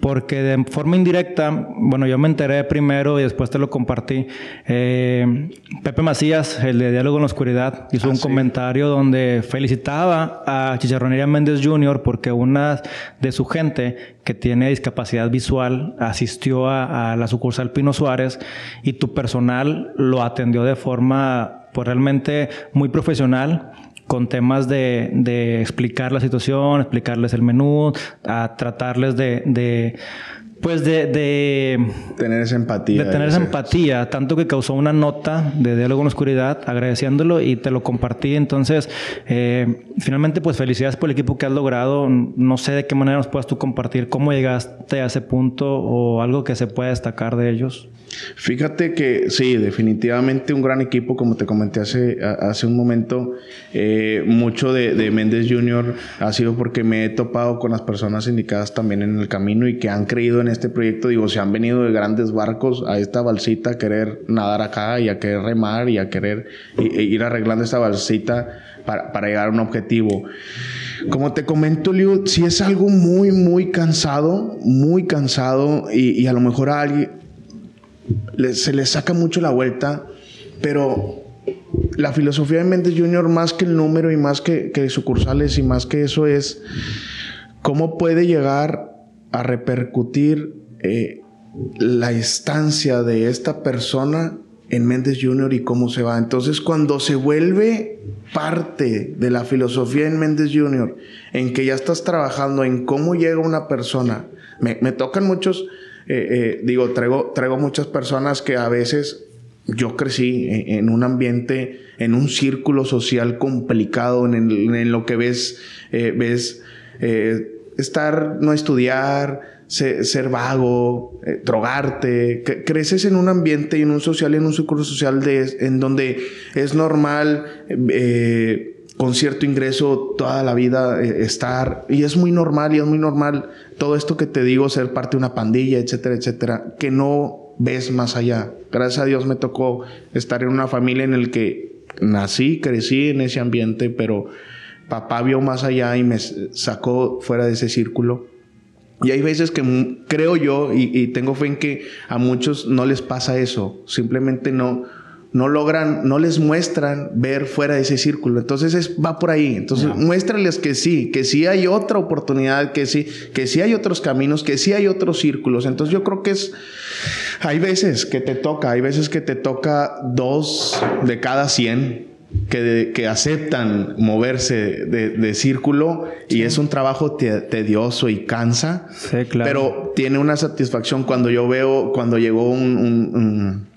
porque de forma indirecta, bueno, yo me enteré primero y después te lo compartí. eh, Pepe Macías, el de Diálogo en la Oscuridad, hizo Ah, un sí. comentario donde felicitaba a Chicharronería Méndez Jr. porque una de su gente que tiene discapacidad visual asistió a, la sucursal Pino Suárez y tu personal lo atendió de forma pues realmente muy profesional con temas de, explicar la situación, explicarles el menú, a tratarles de pues de, de Tener esa empatía. de tener esa empatía, tanto que causó una nota de diálogo en la oscuridad agradeciéndolo y te lo compartí. Entonces, eh, finalmente, pues felicidades por el equipo que has logrado. No sé de qué manera nos puedas tú compartir cómo llegaste a ese punto o algo que se pueda destacar de ellos. Fíjate que sí, definitivamente un gran equipo, como te comenté hace, hace un momento. Eh, mucho de, de, Méndez Jr. ha sido porque me he topado con las personas indicadas también en el camino y que han creído en este proyecto. Digo, se han venido de grandes barcos a esta balsita a querer nadar acá y a querer remar y a querer e ir arreglando esta balsita para, para llegar a un objetivo. Como te comento, Liu, si es algo muy, muy cansado, muy cansado y, a lo mejor alguien se le saca mucho la vuelta, pero la filosofía de Méndez Jr., más que el número y más que, sucursales y más que eso, es cómo puede llegar a repercutir eh, la estancia de esta persona en Méndez Jr. y cómo se va. Entonces, cuando se vuelve parte de la filosofía en Méndez Jr., en que ya estás trabajando en cómo llega una persona, me tocan muchos eh, eh, digo, traigo, traigo muchas personas que a veces yo crecí en, un ambiente, en un círculo social complicado, en, lo que ves, eh, ves estar, no estudiar, ser, vago, drogarte. creces en un ambiente y en un social, en un círculo social de, en donde es normal con cierto ingreso toda la vida eh, estar, y es muy normal, y es muy normal todo esto que te digo, ser parte de una pandilla, etcétera, etcétera, que no ves más allá. Gracias a Dios me tocó estar en una familia en el que nací, crecí en ese ambiente, pero papá vio más allá y me sacó fuera de ese círculo. Y hay veces que creo yo y, y tengo fe en que a muchos no les pasa eso, simplemente no, no logran, no les muestran ver fuera de ese círculo. Entonces es, va por ahí. Entonces muéstrales que sí, que sí hay otra oportunidad, que sí, que sí hay otros caminos, que sí hay otros círculos. Entonces yo creo que es, hay veces que te toca, hay veces que te toca dos de cada cien. Que, que aceptan moverse de, círculo y es un trabajo tedioso y cansa, sí, claro. pero tiene una satisfacción cuando yo veo, cuando llegó un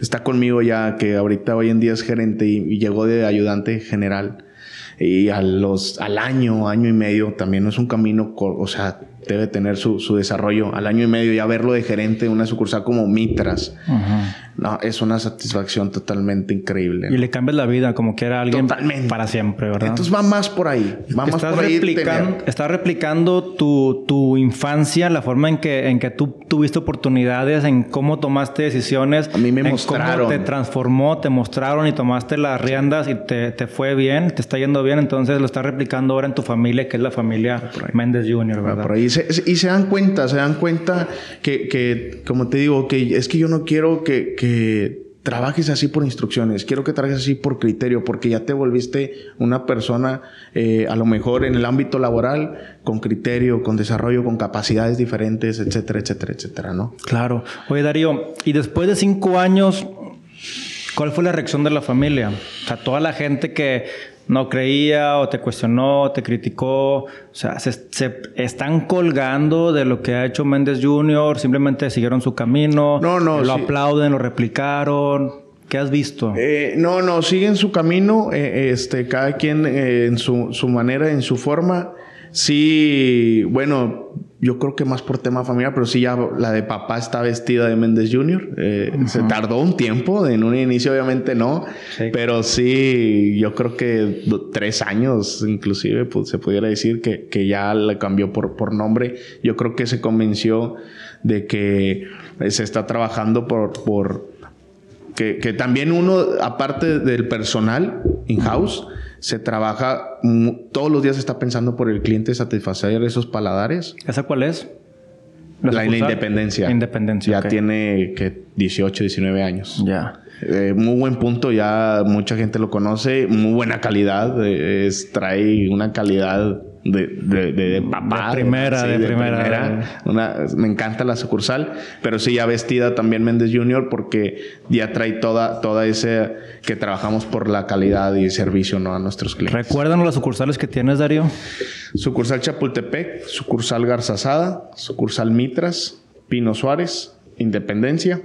está conmigo ya, que ahorita hoy en día es gerente y, llegó de ayudante general. Y a los, al año, año y medio, también es un camino, o sea, debe tener su, su, desarrollo. Al año y medio ya verlo de gerente en una sucursal como Mitras. No, es una satisfacción totalmente increíble. Y le cambias la vida como que era alguien para siempre, ¿verdad? Entonces va más por ahí. Va más por ahí. Estás replicando tu, tu, infancia, la forma en que, en que tú tuviste oportunidades, en cómo tomaste decisiones. A mí me mostraron. Cómo te transformó, te mostraron y tomaste las riendas y te, te, fue bien, te está yendo bien. Entonces lo estás replicando ahora en tu familia, que es la familia Méndez Jr., ¿verdad? por ahí y se dan cuenta, se dan cuenta que, como te digo, que es que yo no quiero que, que trabajes así por instrucciones, quiero que trabajes así por criterio, porque ya te volviste una persona, eh, a lo mejor en el ámbito laboral, con criterio, con desarrollo, con capacidades diferentes, etcétera, etcétera, etcétera, ¿no? Claro. Oye, Darío, y después de cinco años, ¿cuál fue la reacción de la familia? O sea, toda la gente que no creía o te cuestionó, te criticó, o sea, se, están colgando de lo que ha hecho Méndez Jr., simplemente siguieron su camino, no, no, lo aplauden, lo replicaron. ¿Qué has visto? Eh, no, no, siguen su camino, eh, este, cada quien eh, en su, su manera, en su forma. Sí, bueno, yo creo que más por tema familiar, pero sí ya la de papá está vestida de Méndez Jr. Eh, se tardó un tiempo, en un inicio obviamente no, pero sí, yo creo que tres años inclusive pues, se pudiera decir que, que ya la cambió por, por nombre. Yo creo que se convenció de que se está trabajando por... por que, que también uno, aparte del personal in-house, se trabaja, todos los días se está pensando por el cliente satisfacer esos paladares. ¿Esa cuál es? La, independencia. Independencia. Ya tiene que 18, 19 años. Ya. Eh, muy buen punto, ya mucha gente lo conoce, muy buena calidad, eh, es, trae una calidad de, de, de, papá. De primera, de, primera. me encanta la sucursal, pero sí ya vestida también Méndez Junior porque ya trae toda, toda ese que trabajamos por la calidad y servicio ¿no? a nuestros clientes. Recuérdanos las sucursales que tienes, Darío. Sucursal Chapultepec, sucursal Garzazada, sucursal Mitras, Pino Suárez, Independencia,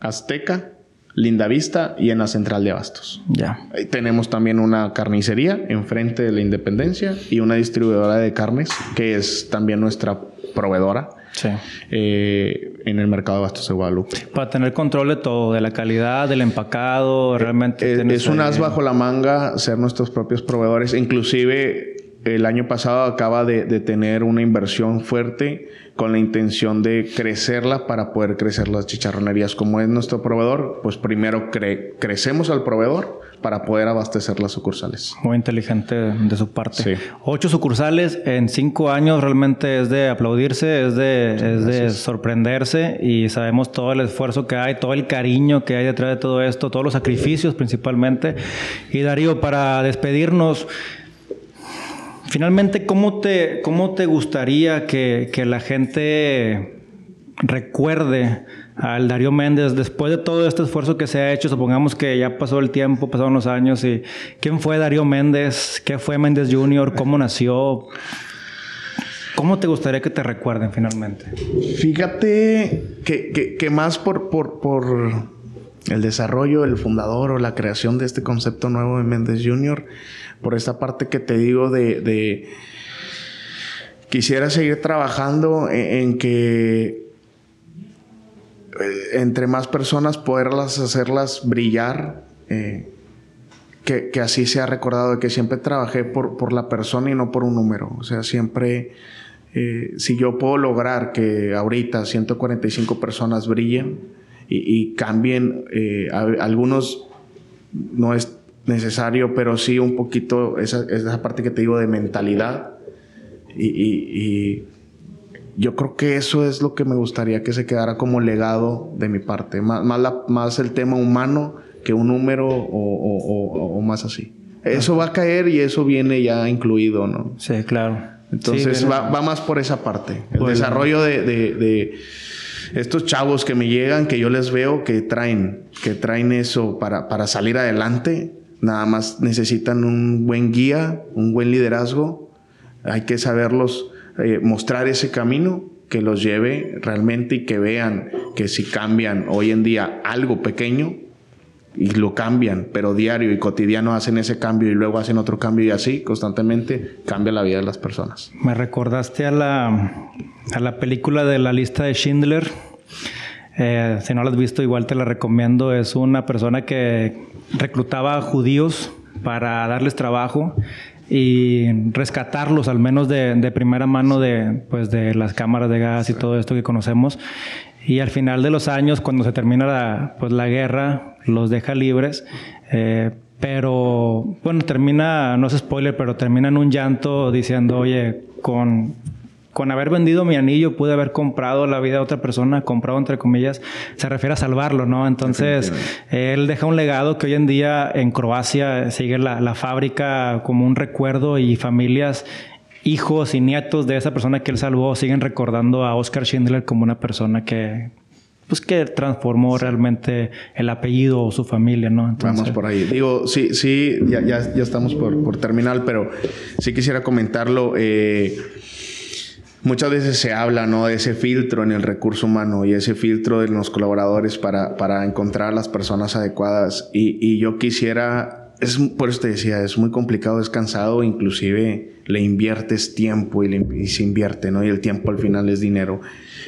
Azteca, Linda Vista y en la central de Abastos. Ya. Ahí tenemos también una carnicería enfrente de la Independencia y una distribuidora de carnes que es también nuestra proveedora. eh, en el mercado de bastos de Guadalupe. Para tener control de todo, de la calidad, del empacado, realmente. Eh, es un as bajo la manga ser nuestros propios proveedores. Inclusive el año pasado acaba de, tener una inversión fuerte con la intención de crecerla para poder crecer las chicharronerías. Como es nuestro proveedor, pues primero crecemos al proveedor para poder abastecer las sucursales. Muy inteligente de su parte. Ocho sucursales en cinco años realmente es de aplaudirse, es de, es de sorprenderse y sabemos todo el esfuerzo que hay, todo el cariño que hay detrás de todo esto, todos los sacrificios principalmente. Y Darío, para despedirnos, Finalmente, ¿cómo te, cómo te gustaría que, la gente recuerde al Darío Méndez después de todo este esfuerzo que se ha hecho? Supongamos que ya pasó el tiempo, pasaron los años y ¿quién fue Darío Méndez? ¿Qué fue Méndez Jr.? ¿Cómo nació? ¿Cómo te gustaría que te recuerden finalmente? Fíjate que, que, más por, por, por, el desarrollo, el fundador o la creación de este concepto nuevo de Méndez Jr., por esta parte que te digo de, quisiera seguir trabajando en, que eh, entre más personas poderlas hacerlas brillar, eh, que, así sea recordado, de que siempre trabajé por, por la persona y no por un número. O sea, siempre, eh, si yo puedo lograr que ahorita 145 personas brillen y, cambien, algunos no es necesario, pero sí un poquito esa, esa parte que te digo de mentalidad. Y, yo creo que eso es lo que me gustaría que se quedara como legado de mi parte, más, más, el tema humano que un número o, más así. Eso va a caer y eso viene ya incluido, ¿no? Sí, claro. Entonces va, más por esa parte. El pues, desarrollo de, de, estos chavos que me llegan, que yo les veo que traen, que traen eso para, para salir adelante Nada más necesitan un buen guía, un buen liderazgo. Hay que saberlos eh, mostrar ese camino que los lleve realmente y que vean que si cambian hoy en día algo pequeño y lo cambian, pero diario y cotidiano hacen ese cambio y luego hacen otro cambio y así constantemente cambia la vida de las personas. Me recordaste a la, a la película de la lista de Schindler. Eh, si no la has visto, igual te la recomiendo. Es una persona que reclutaba judíos para darles trabajo y rescatarlos al menos de, primera mano de, pues, de las cámaras de gas y todo esto que conocemos. Y al final de los años, cuando se termina la, pues, la guerra, los deja libres. Eh, pero bueno, termina, no es spoiler, pero termina en un llanto diciendo, oye, con con haber vendido mi anillo pude haber comprado la vida de otra persona, comprado entre comillas, se refiere a salvarlo, ¿no? Entonces, él deja un legado que hoy en día en Croacia sigue la, fábrica como un recuerdo y familias hijos y nietos de esa persona que él salvó siguen recordando a Oscar Schindler como una persona que pues que transformó realmente el apellido o su familia, ¿no? Vamos por ahí. Digo, sí, sí, ya, ya, estamos por, por terminar, pero sí quisiera comentarlo. Eh, Muchas veces se habla ¿no? de ese filtro en el recurso humano y ese filtro de los colaboradores para, para encontrar las personas adecuadas. Y, y, yo quisiera, es, por eso te decía, es muy complicado, es cansado, inclusive le inviertes tiempo y, le, se invierte, ¿no? Y el tiempo al final es dinero.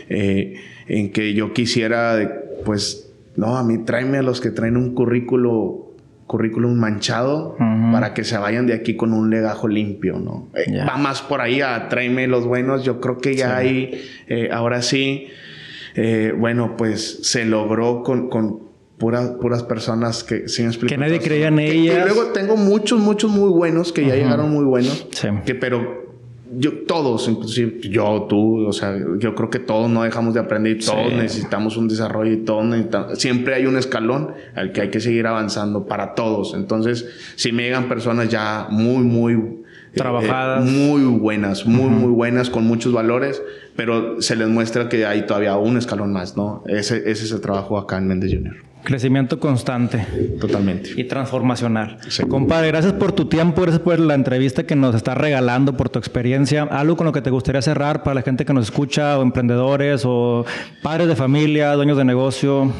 Eh, en que yo quisiera, pues, no, a mí tráeme a los que traen un currículo currículum manchado para que se vayan de aquí con un legajo limpio, ¿no? Eh, va más por ahí a tráeme los buenos. Yo creo que ya hay, eh, ahora sí, eh, bueno, pues se logró con, con puras, puras personas que, sin explicar. Que nadie creía en ellas. Y luego tengo muchos, muchos muy buenos que ya llegaron muy buenos. Que, pero yo, todos, inclusive yo, tú, o sea, yo creo que todos no dejamos de aprender y todos necesitamos un desarrollo y todos necesitamos, siempre hay un escalón al que hay que seguir avanzando para todos. Entonces, si me llegan personas ya muy, muy eh, trabajadas, muy buenas, muy, muy buenas, con muchos valores, pero se les muestra que hay todavía un escalón más, ¿no? Ese, ese es el trabajo acá en Méndez Junior. Crecimiento constante. Totalmente. Y transformacional. Compadre, gracias por tu tiempo, gracias por la entrevista que nos estás regalando, por tu experiencia. Algo con lo que te gustaría cerrar para la gente que nos escucha, o emprendedores, o padres de familia, dueños de negocio.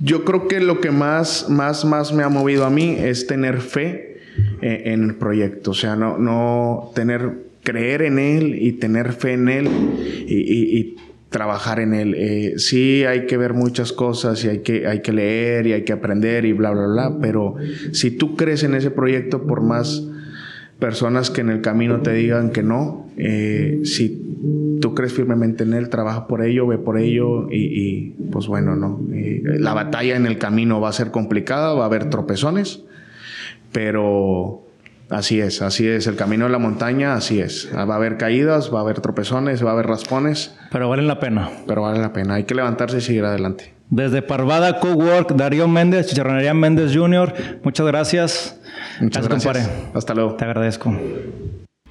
Yo creo que lo que más, más, más me ha movido a mí es tener fe eh, en el proyecto. O sea, no, no tener creer en él y tener fe en él y, trabajar en él. Eh, sí hay que ver muchas cosas y hay que, hay que leer y hay que aprender y bla, bla, bla, pero si tú crees en ese proyecto, por más personas que en el camino te digan que no, eh, si tú crees firmemente en él, trabaja por ello, ve por ello y, pues bueno, no. la batalla en el camino va a ser complicada, va a haber tropezones, pero así es, así es. El camino de la montaña, así es. Va a haber caídas, va a haber tropezones, va a haber raspones. Pero vale la pena. Pero vale la pena. Hay que levantarse y seguir adelante. Desde Parvada Cowork, Darío Méndez, Chicharronería Méndez Jr., muchas gracias. Muchas gracias. Hasta luego. Te agradezco.